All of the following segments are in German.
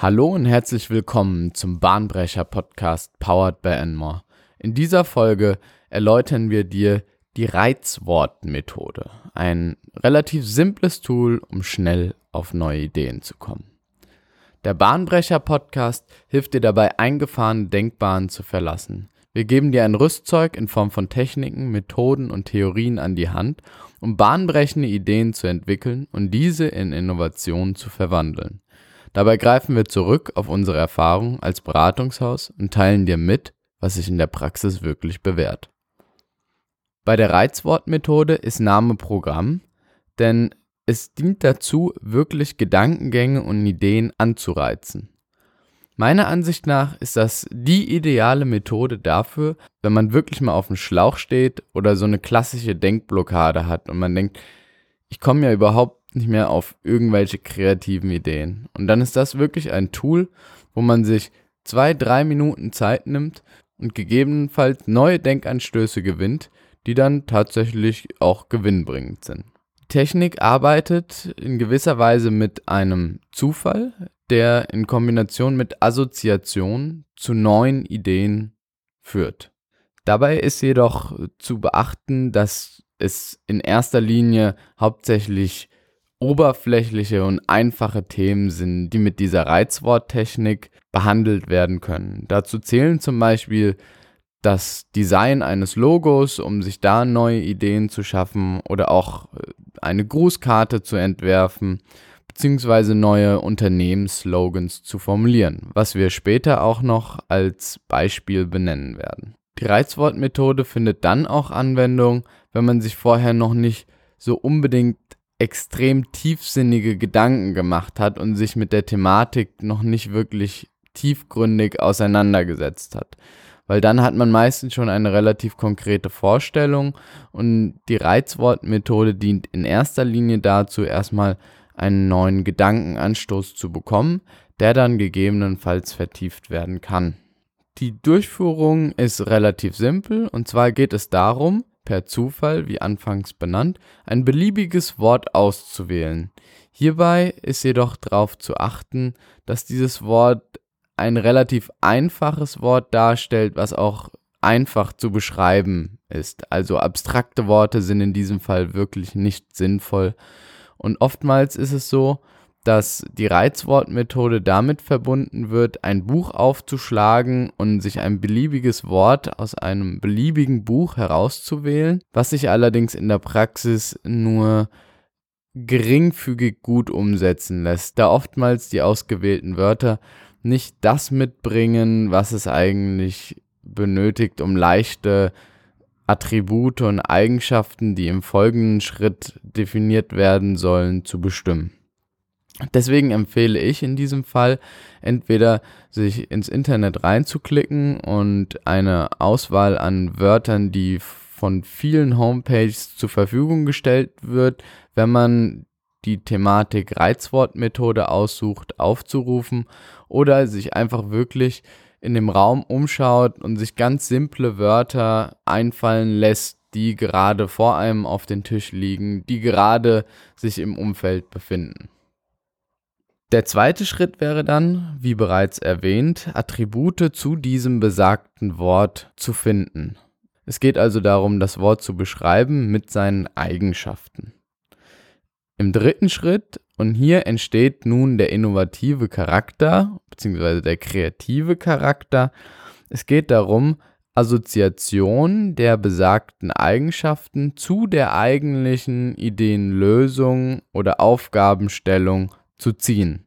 Hallo und herzlich willkommen zum Bahnbrecher Podcast Powered by Enmore. In dieser Folge erläutern wir dir die Reizwortmethode, ein relativ simples Tool, um schnell auf neue Ideen zu kommen. Der Bahnbrecher Podcast hilft dir dabei, eingefahrene Denkbahnen zu verlassen. Wir geben dir ein Rüstzeug in Form von Techniken, Methoden und Theorien an die Hand, um bahnbrechende Ideen zu entwickeln und diese in Innovationen zu verwandeln. Dabei greifen wir zurück auf unsere Erfahrung als Beratungshaus und teilen dir mit, was sich in der Praxis wirklich bewährt. Bei der Reizwortmethode ist Name Programm, denn es dient dazu, wirklich Gedankengänge und Ideen anzureizen. Meiner Ansicht nach ist das die ideale Methode dafür, wenn man wirklich mal auf dem Schlauch steht oder so eine klassische Denkblockade hat und man denkt, ich komme ja überhaupt nicht mehr auf irgendwelche kreativen Ideen. Und dann ist das wirklich ein Tool, wo man sich zwei, drei Minuten Zeit nimmt und gegebenenfalls neue Denkanstöße gewinnt, die dann tatsächlich auch gewinnbringend sind. Technik arbeitet in gewisser Weise mit einem Zufall, der in Kombination mit Assoziation zu neuen Ideen führt. Dabei ist jedoch zu beachten, dass es in erster Linie hauptsächlich oberflächliche und einfache Themen sind, die mit dieser Reizworttechnik behandelt werden können. Dazu zählen zum Beispiel das Design eines Logos, um sich da neue Ideen zu schaffen oder auch äh, eine Grußkarte zu entwerfen beziehungsweise neue Unternehmensslogans zu formulieren, was wir später auch noch als Beispiel benennen werden. Die Reizwortmethode findet dann auch Anwendung, wenn man sich vorher noch nicht so unbedingt extrem tiefsinnige Gedanken gemacht hat und sich mit der Thematik noch nicht wirklich tiefgründig auseinandergesetzt hat. Weil dann hat man meistens schon eine relativ konkrete Vorstellung und die Reizwortmethode dient in erster Linie dazu, erstmal einen neuen Gedankenanstoß zu bekommen, der dann gegebenenfalls vertieft werden kann. Die Durchführung ist relativ simpel und zwar geht es darum, per Zufall, wie anfangs benannt, ein beliebiges Wort auszuwählen. Hierbei ist jedoch darauf zu achten, dass dieses Wort ein relativ einfaches Wort darstellt, was auch einfach zu beschreiben ist. Also abstrakte Worte sind in diesem Fall wirklich nicht sinnvoll. Und oftmals ist es so, dass die Reizwortmethode damit verbunden wird, ein Buch aufzuschlagen und sich ein beliebiges Wort aus einem beliebigen Buch herauszuwählen, was sich allerdings in der Praxis nur geringfügig gut umsetzen lässt, da oftmals die ausgewählten Wörter nicht das mitbringen, was es eigentlich benötigt, um leichte Attribute und Eigenschaften, die im folgenden Schritt definiert werden sollen, zu bestimmen. Deswegen empfehle ich in diesem Fall entweder sich ins Internet reinzuklicken und eine Auswahl an Wörtern, die von vielen Homepages zur Verfügung gestellt wird, wenn man die Thematik Reizwortmethode aussucht, aufzurufen oder sich einfach wirklich in dem Raum umschaut und sich ganz simple Wörter einfallen lässt, die gerade vor einem auf den Tisch liegen, die gerade sich im Umfeld befinden. Der zweite Schritt wäre dann, wie bereits erwähnt, Attribute zu diesem besagten Wort zu finden. Es geht also darum, das Wort zu beschreiben mit seinen Eigenschaften. Im dritten Schritt, und hier entsteht nun der innovative Charakter bzw. der kreative Charakter, es geht darum, Assoziation der besagten Eigenschaften zu der eigentlichen Ideenlösung oder Aufgabenstellung zu ziehen.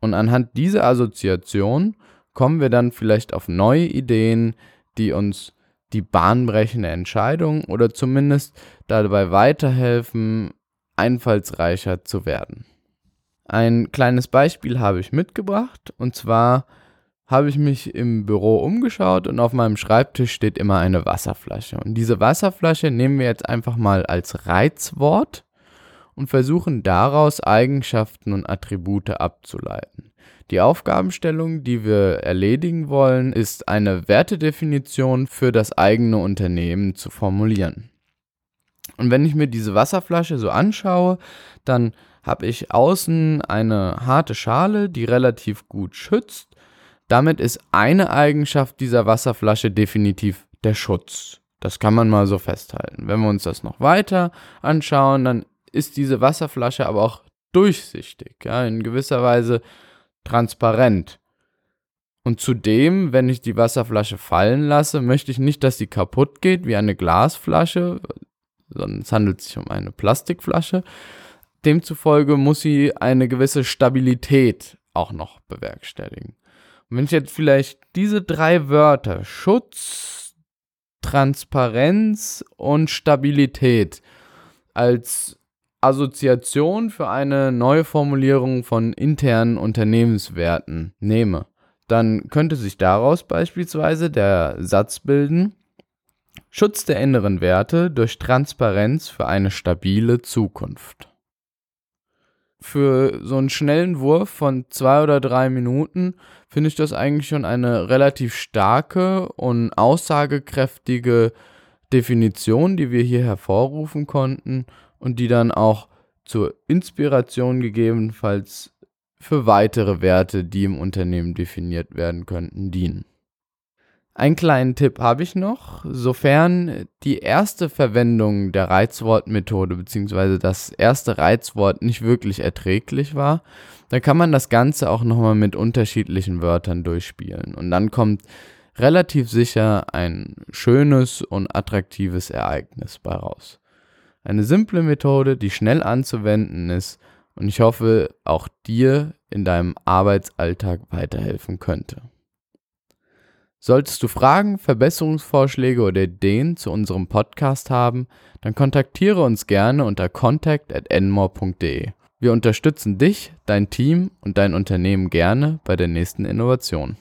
Und anhand dieser Assoziation kommen wir dann vielleicht auf neue Ideen, die uns die bahnbrechende Entscheidung oder zumindest dabei weiterhelfen, einfallsreicher zu werden. Ein kleines Beispiel habe ich mitgebracht und zwar habe ich mich im Büro umgeschaut und auf meinem Schreibtisch steht immer eine Wasserflasche. Und diese Wasserflasche nehmen wir jetzt einfach mal als Reizwort und versuchen daraus Eigenschaften und Attribute abzuleiten. Die Aufgabenstellung, die wir erledigen wollen, ist eine Wertedefinition für das eigene Unternehmen zu formulieren. Und wenn ich mir diese Wasserflasche so anschaue, dann habe ich außen eine harte Schale, die relativ gut schützt. Damit ist eine Eigenschaft dieser Wasserflasche definitiv der Schutz. Das kann man mal so festhalten. Wenn wir uns das noch weiter anschauen, dann ist diese Wasserflasche aber auch durchsichtig, ja, in gewisser Weise transparent. Und zudem, wenn ich die Wasserflasche fallen lasse, möchte ich nicht, dass sie kaputt geht wie eine Glasflasche, sondern es handelt sich um eine Plastikflasche. Demzufolge muss sie eine gewisse Stabilität auch noch bewerkstelligen. Und wenn ich jetzt vielleicht diese drei Wörter Schutz, Transparenz und Stabilität als Assoziation für eine neue Formulierung von internen Unternehmenswerten nehme, dann könnte sich daraus beispielsweise der Satz bilden, Schutz der inneren Werte durch Transparenz für eine stabile Zukunft. Für so einen schnellen Wurf von zwei oder drei Minuten finde ich das eigentlich schon eine relativ starke und aussagekräftige Definition, die wir hier hervorrufen konnten und die dann auch zur Inspiration gegebenenfalls für weitere Werte, die im Unternehmen definiert werden könnten, dienen. Einen kleinen Tipp habe ich noch. Sofern die erste Verwendung der Reizwortmethode bzw. das erste Reizwort nicht wirklich erträglich war, dann kann man das Ganze auch nochmal mit unterschiedlichen Wörtern durchspielen. Und dann kommt relativ sicher ein schönes und attraktives Ereignis bei raus. Eine simple Methode, die schnell anzuwenden ist und ich hoffe, auch dir in deinem Arbeitsalltag weiterhelfen könnte. Solltest du Fragen, Verbesserungsvorschläge oder Ideen zu unserem Podcast haben, dann kontaktiere uns gerne unter contact@enmore.de. Wir unterstützen dich, dein Team und dein Unternehmen gerne bei der nächsten Innovation.